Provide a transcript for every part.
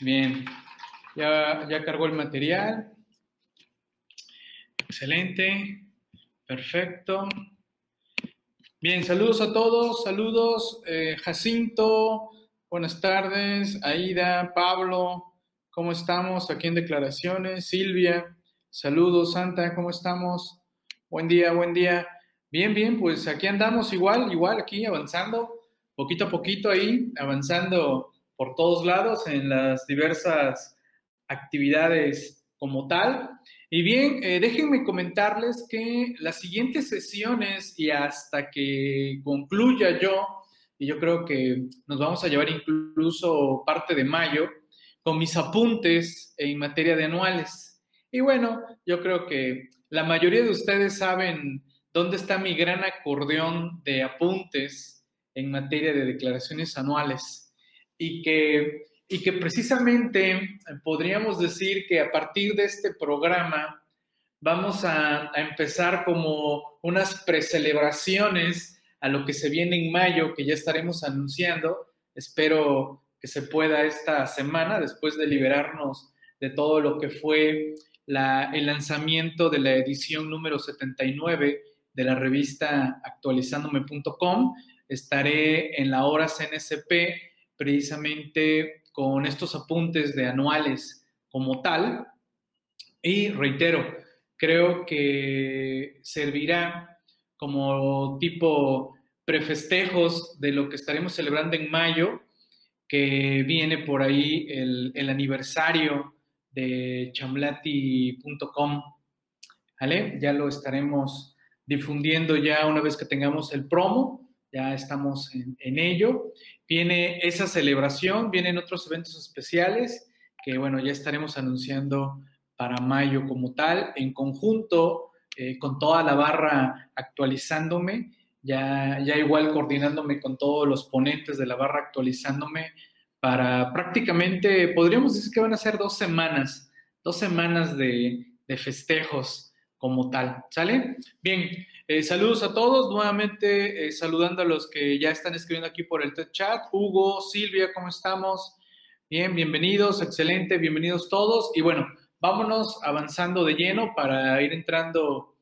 Bien, ya, ya cargó el material. Excelente, perfecto. Bien, saludos a todos, saludos eh, Jacinto, buenas tardes, Aida, Pablo, ¿cómo estamos? Aquí en declaraciones, Silvia, saludos Santa, ¿cómo estamos? Buen día, buen día. Bien, bien, pues aquí andamos igual, igual aquí avanzando, poquito a poquito ahí, avanzando por todos lados en las diversas actividades como tal. Y bien, eh, déjenme comentarles que las siguientes sesiones y hasta que concluya yo, y yo creo que nos vamos a llevar incluso parte de mayo, con mis apuntes en materia de anuales. Y bueno, yo creo que la mayoría de ustedes saben dónde está mi gran acordeón de apuntes en materia de declaraciones anuales y que, y que precisamente podríamos decir que a partir de este programa vamos a, empezar como unas precelebraciones a lo que se viene en mayo, que ya estaremos anunciando. Espero que se pueda esta semana, después de liberarnos de todo lo que fue el lanzamiento de la edición número 79 de la revista actualizándome.com. Estaré en la hora CNSP precisamente con estos apuntes de anuales como tal. Y reitero, creo que servirá como tipo prefestejos de lo que estaremos celebrando en mayo, que viene por ahí el, el aniversario de chamlati.com. ¿Vale? Ya lo estaremos difundiendo ya una vez que tengamos el promo ya estamos en, ello. Viene esa celebración, vienen otros eventos especiales que, bueno, ya estaremos anunciando para mayo como tal, en conjunto eh, con toda la barra actualizándome, ya, ya igual coordinándome con todos los ponentes de la barra actualizándome para prácticamente, podríamos decir que van a ser dos semanas, dos semanas de, de festejos como tal, ¿sale? Bien, eh, saludos a todos, nuevamente eh, saludando a los que ya están escribiendo aquí por el chat. Hugo, Silvia, ¿cómo estamos? Bien, bienvenidos, excelente, bienvenidos todos. Y bueno, vámonos avanzando de lleno para ir entrando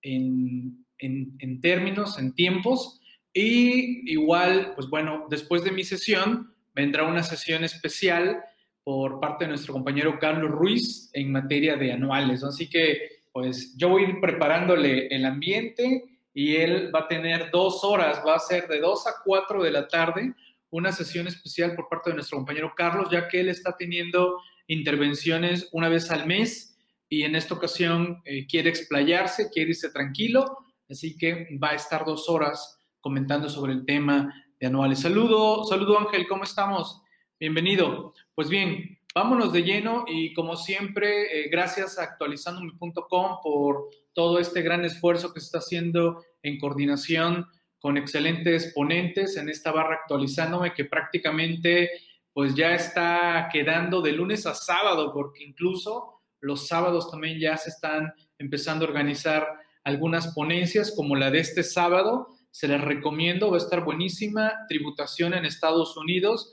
en, en términos, en tiempos. Y igual, pues bueno, después de mi sesión vendrá una sesión especial por parte de nuestro compañero Carlos Ruiz en materia de anuales. Así que pues yo voy a ir preparándole el ambiente y él va a tener dos horas, va a ser de dos a cuatro de la tarde, una sesión especial por parte de nuestro compañero Carlos, ya que él está teniendo intervenciones una vez al mes y en esta ocasión eh, quiere explayarse, quiere irse tranquilo, así que va a estar dos horas comentando sobre el tema de anuales. Saludo, saludo Ángel, ¿cómo estamos? Bienvenido. Pues bien, Vámonos de lleno y como siempre, eh, gracias a actualizandome.com por todo este gran esfuerzo que se está haciendo en coordinación con excelentes ponentes en esta barra actualizándome que prácticamente pues ya está quedando de lunes a sábado porque incluso los sábados también ya se están empezando a organizar algunas ponencias como la de este sábado. Se les recomiendo, va a estar buenísima, tributación en Estados Unidos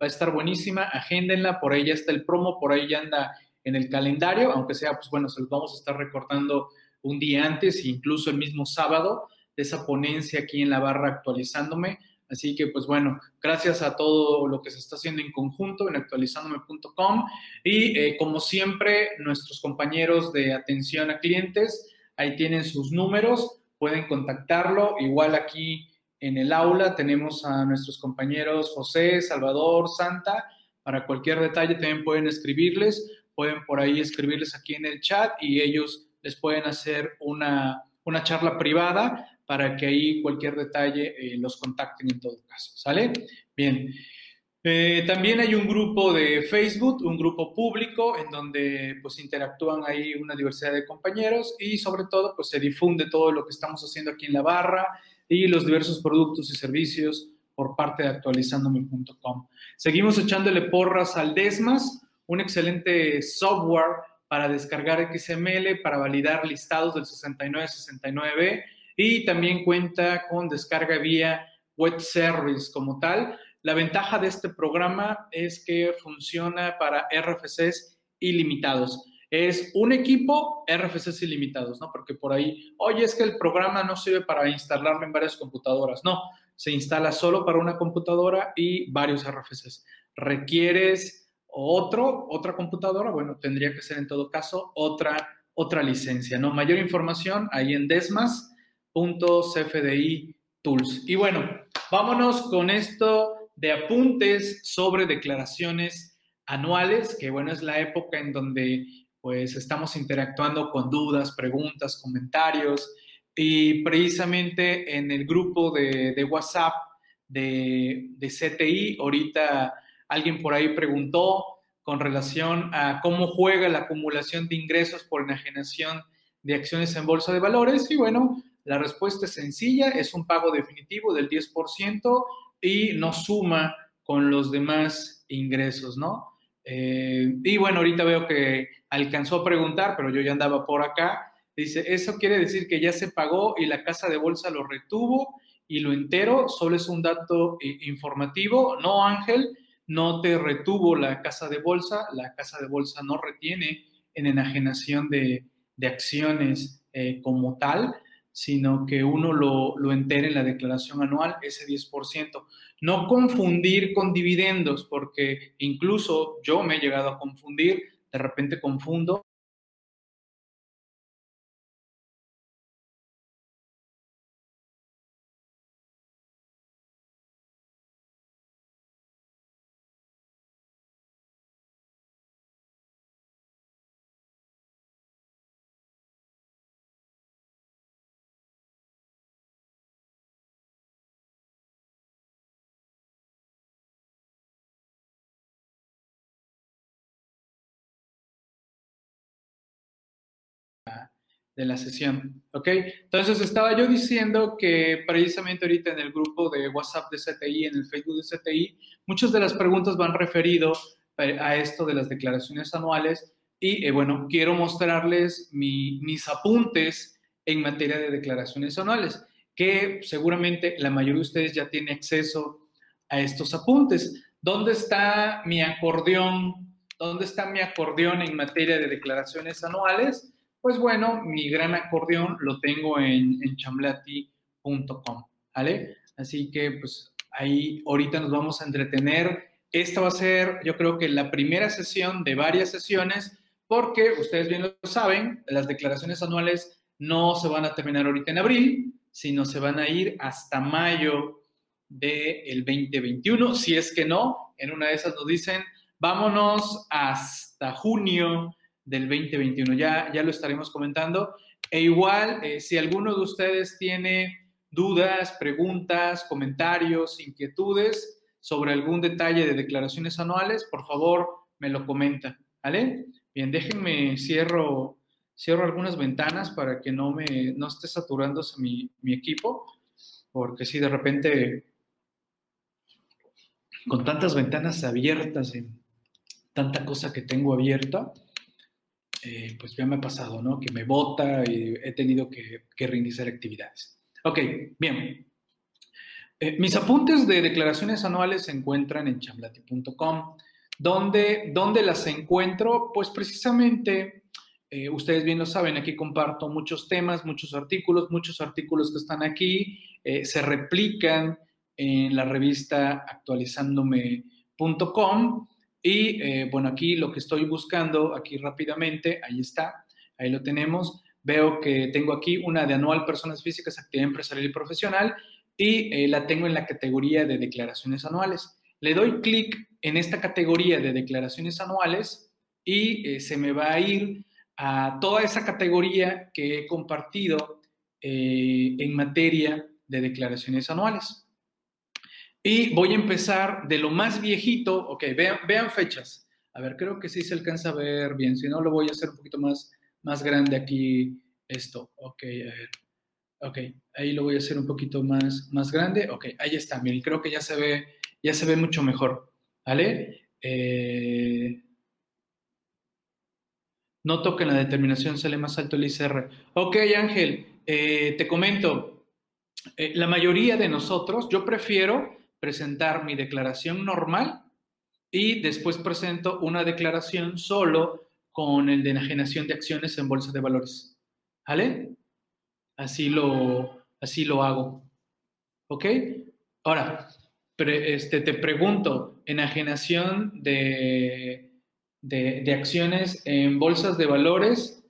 va a estar buenísima, agéndenla, por ahí ya está el promo, por ahí ya anda en el calendario, aunque sea, pues bueno, se los vamos a estar recortando un día antes, incluso el mismo sábado, de esa ponencia aquí en la barra actualizándome. Así que, pues bueno, gracias a todo lo que se está haciendo en conjunto en actualizándome.com y eh, como siempre, nuestros compañeros de atención a clientes, ahí tienen sus números, pueden contactarlo, igual aquí en el aula tenemos a nuestros compañeros José, Salvador, Santa. Para cualquier detalle también pueden escribirles, pueden por ahí escribirles aquí en el chat y ellos les pueden hacer una, charla privada para que ahí cualquier detalle eh, los contacten en todo caso. ¿Sale? Bien. Eh, también hay un grupo de Facebook, un grupo público en donde pues interactúan ahí una diversidad de compañeros y sobre todo pues se difunde todo lo que estamos haciendo aquí en la barra, y los diversos productos y servicios por parte de actualizandome.com. Seguimos echándole porras al Desmas, un excelente software para descargar XML, para validar listados del 6969 y también cuenta con descarga vía web service como tal. la ventaja de este programa es que funciona para RFCs ilimitados. Es un equipo RFCs ilimitados, ¿no? Porque por ahí, oye, es que el programa no sirve para instalarlo en varias computadoras. No, se instala solo para una computadora y varios RFCs. ¿Requieres otro, otra computadora? Bueno, tendría que ser en todo caso otra, otra licencia, ¿no? Mayor información ahí en desmas.cfdi tools. Y bueno, vámonos con esto de apuntes sobre declaraciones anuales, que bueno, es la época en donde pues estamos interactuando con dudas, preguntas, comentarios y precisamente en el grupo de, WhatsApp de, de, CTI, ahorita alguien por ahí preguntó con relación a cómo juega la acumulación de ingresos por enajenación de acciones en bolsa de valores y bueno, la respuesta es sencilla, es un pago definitivo del 10% y no suma con los demás ingresos, ¿no? Eh, y bueno, ahorita veo que alcanzó a preguntar, pero yo ya andaba por acá. Dice, eso quiere decir que ya se pagó y la casa de bolsa lo retuvo y lo entero solo es un dato eh, informativo. No, Ángel, no te retuvo la casa de bolsa. La casa de bolsa no retiene en enajenación de, acciones eh, como tal sino que uno lo, lo entere en la declaración anual, ese 10%. No confundir con dividendos, porque incluso yo me he llegado a confundir, de repente confundo de la sesión, ¿ok? Entonces estaba yo diciendo que precisamente ahorita en el grupo de WhatsApp de CTI, en el Facebook de CTI, muchas de las preguntas van referido a esto de las declaraciones anuales y eh, bueno, quiero mostrarles mis apuntes en materia de declaraciones anuales, que seguramente la mayoría de ustedes ya tiene acceso a estos apuntes. ¿Dónde está mi acordeón? ¿Dónde está mi acordeón en materia de declaraciones anuales? Pues bueno, mi gran acordeón lo tengo en, en chamblati.com, ¿vale? Así que pues ahí ahorita nos vamos a entretener. Esta va a ser, yo creo que la primera sesión de varias sesiones, porque ustedes bien lo saben, las declaraciones anuales no se van a terminar ahorita en abril, sino se van a ir hasta mayo del 2021. Si es que no, en una de esas nos dicen, vámonos hasta junio del 2021. Ya, ya lo estaremos comentando. E igual, eh, si alguno de ustedes tiene dudas, preguntas, comentarios, inquietudes sobre algún detalle de declaraciones anuales, por favor, me lo comenta. ¿Vale? Bien, déjenme, cierro, cierro algunas ventanas para que no, me, no esté saturándose mi, mi equipo, porque si de repente, con tantas ventanas abiertas, en tanta cosa que tengo abierta, eh, pues ya me ha pasado, ¿no? Que me bota y he tenido que, reiniciar actividades. Ok, bien. Eh, mis apuntes de declaraciones anuales se encuentran en chamblati.com. ¿Dónde, ¿Dónde las encuentro? Pues precisamente, eh, ustedes bien lo saben, aquí comparto muchos temas, muchos artículos, muchos artículos que están aquí se replican en la revista actualizándome.com y eh, bueno, aquí lo que estoy buscando, aquí rápidamente, ahí está, ahí lo tenemos. Veo que tengo aquí una de anual personas físicas, actividad empresarial y profesional y eh, la tengo en la categoría de declaraciones anuales. Le doy clic en esta categoría de declaraciones anuales y eh, se me va a ir a toda esa categoría que he compartido en materia de declaraciones anuales. Y voy a empezar de lo más viejito. Ok, vean, fechas. A ver, creo que sí se alcanza a ver bien. Si no, lo voy a hacer un poquito más, más grande aquí esto. Ok, a ver. Ok, ahí lo voy a hacer un poquito más, más grande. Ok, ahí está. Miren, creo que ya se ve, ya se ve mucho mejor. ¿Vale? Eh, noto que en la determinación sale más alto el ICR. Ok, Ángel, eh, te comento. Eh, la mayoría de nosotros, yo prefiero presentar mi declaración normal y después presento una declaración solo con el de enajenación de acciones en bolsa de valores. ¿Vale? Así lo, así lo hago. ¿Ok? Ahora, este, te pregunto, enajenación de, de, acciones en bolsas de valores,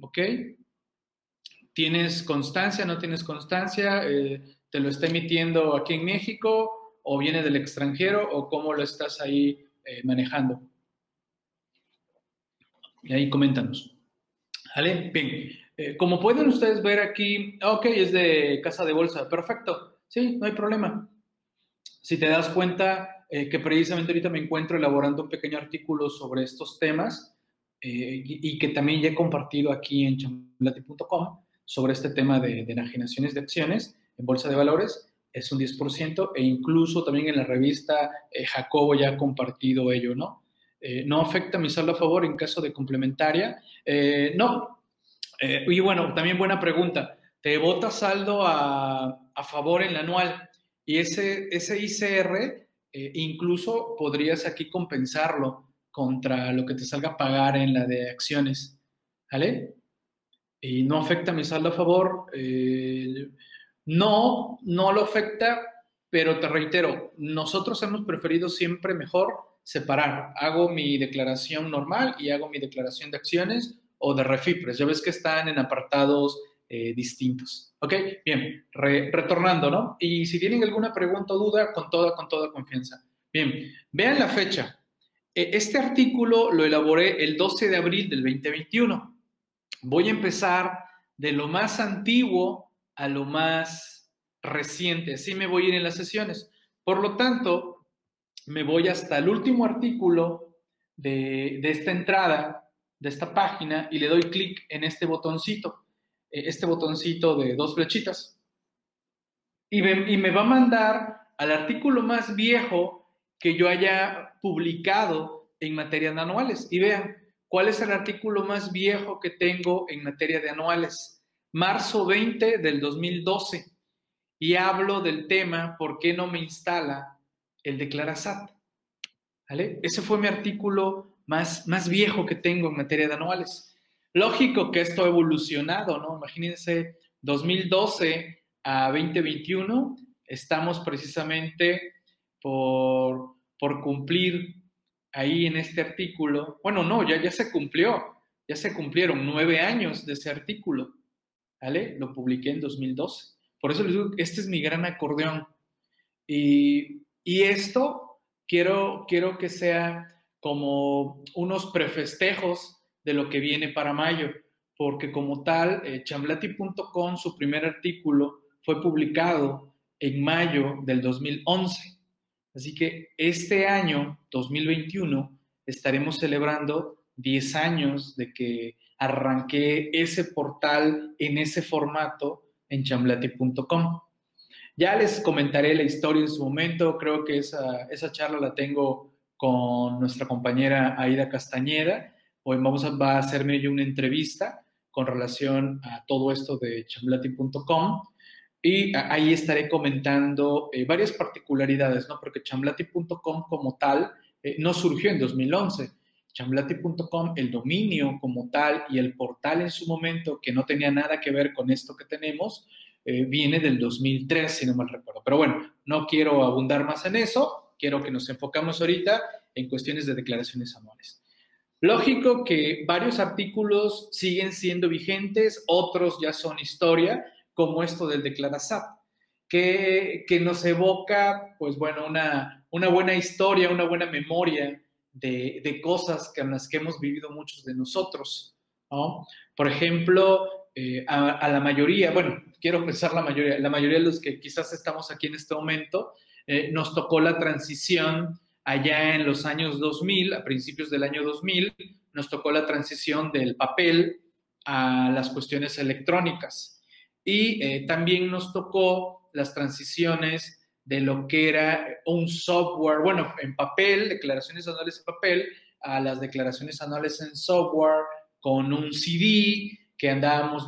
¿ok? ¿Tienes constancia, no tienes constancia? Eh, ¿Te lo está emitiendo aquí en México o viene del extranjero o cómo lo estás ahí eh, manejando? Y ahí coméntanos. ¿Vale? Bien. Eh, como pueden ustedes ver aquí, ok, es de casa de bolsa. Perfecto. Sí, no hay problema. Si te das cuenta eh, que precisamente ahorita me encuentro elaborando un pequeño artículo sobre estos temas y, que también ya he compartido aquí en chamblati.com sobre este tema de, de enajenaciones de acciones en bolsa de valores es un 10% e incluso también en la revista eh, Jacobo ya ha compartido ello, ¿no? Eh, ¿No afecta mi saldo a favor en caso de complementaria? Eh, no. y bueno, también buena pregunta. ¿Te vota saldo a, a favor en la anual? Y ese, ese ICR incluso podrías aquí compensarlo contra lo que te salga a pagar en la de acciones. ¿Vale? Y no afecta mi saldo a favor. No, no lo afecta, pero te reitero, nosotros hemos preferido siempre mejor separar. Hago mi declaración normal y hago mi declaración de acciones o de refipres. Ya ves que están en apartados eh, distintos. ¿Ok? Bien, retornando, ¿no? Y si tienen alguna pregunta o duda, con toda, con toda confianza. Bien, vean la fecha. E, este artículo lo elaboré el 12 de abril del 2021. Voy a empezar de lo más antiguo a lo más reciente. Así me voy a ir en las sesiones. Por lo tanto, me voy hasta el último artículo de, esta entrada, de esta página, y le doy clic en este botoncito, eh, este botoncito de dos flechitas. Y me, y me va a mandar al artículo más viejo que yo haya publicado en materia de anuales. Y vean, ¿cuál es el artículo más viejo que tengo en materia de anuales? Marzo 20 del 2012 y hablo del tema ¿Por qué no me instala el Declarasat? ¿Vale? Ese fue mi artículo más, más viejo que tengo en materia de anuales. Lógico que esto ha evolucionado, ¿no? Imagínense, 2012 a 2021 estamos precisamente por, por cumplir ahí en este artículo. Bueno, no, ya, ya se cumplió, ya se cumplieron nueve años de ese artículo. ¿Vale? Lo publiqué en 2012. Por eso les digo, este es mi gran acordeón. Y, esto quiero, quiero que sea como unos prefestejos de lo que viene para mayo, porque como tal, eh, chamblati.com, su primer artículo fue publicado en mayo del 2011. Así que este año, 2021, estaremos celebrando 10 años de que arranqué ese portal en ese formato en chamblati.com. Ya les comentaré la historia en su momento, creo que esa, esa charla la tengo con nuestra compañera Aida Castañeda. Hoy vamos a, va a hacerme yo una entrevista con relación a todo esto de chamblati.com y ahí estaré comentando eh, varias particularidades, ¿no? Porque chamblati.com como tal eh, no surgió en 2011, chamblati.com, el dominio como tal y el portal en su momento, que no tenía nada que ver con esto que tenemos, eh, viene del 2003, si no mal recuerdo. Pero bueno, no quiero abundar más en eso, quiero que nos enfocamos ahorita en cuestiones de declaraciones anuales. Lógico que varios artículos siguen siendo vigentes, otros ya son historia, como esto del Declarasap, que, que nos evoca, pues bueno, una, una buena historia, una buena memoria de, cosas que, en las que hemos vivido muchos de nosotros. Por ejemplo, eh, a, la mayoría, bueno, quiero pensar la mayoría, la mayoría de los que quizás estamos aquí en este momento, eh, nos tocó la transición allá en los años 2000, a principios del año 2000, nos tocó la transición del papel a las cuestiones electrónicas. Y eh, también nos tocó las transiciones de lo que era un software, bueno, en papel, declaraciones anuales en papel, a las declaraciones anuales en software, con un CD que andábamos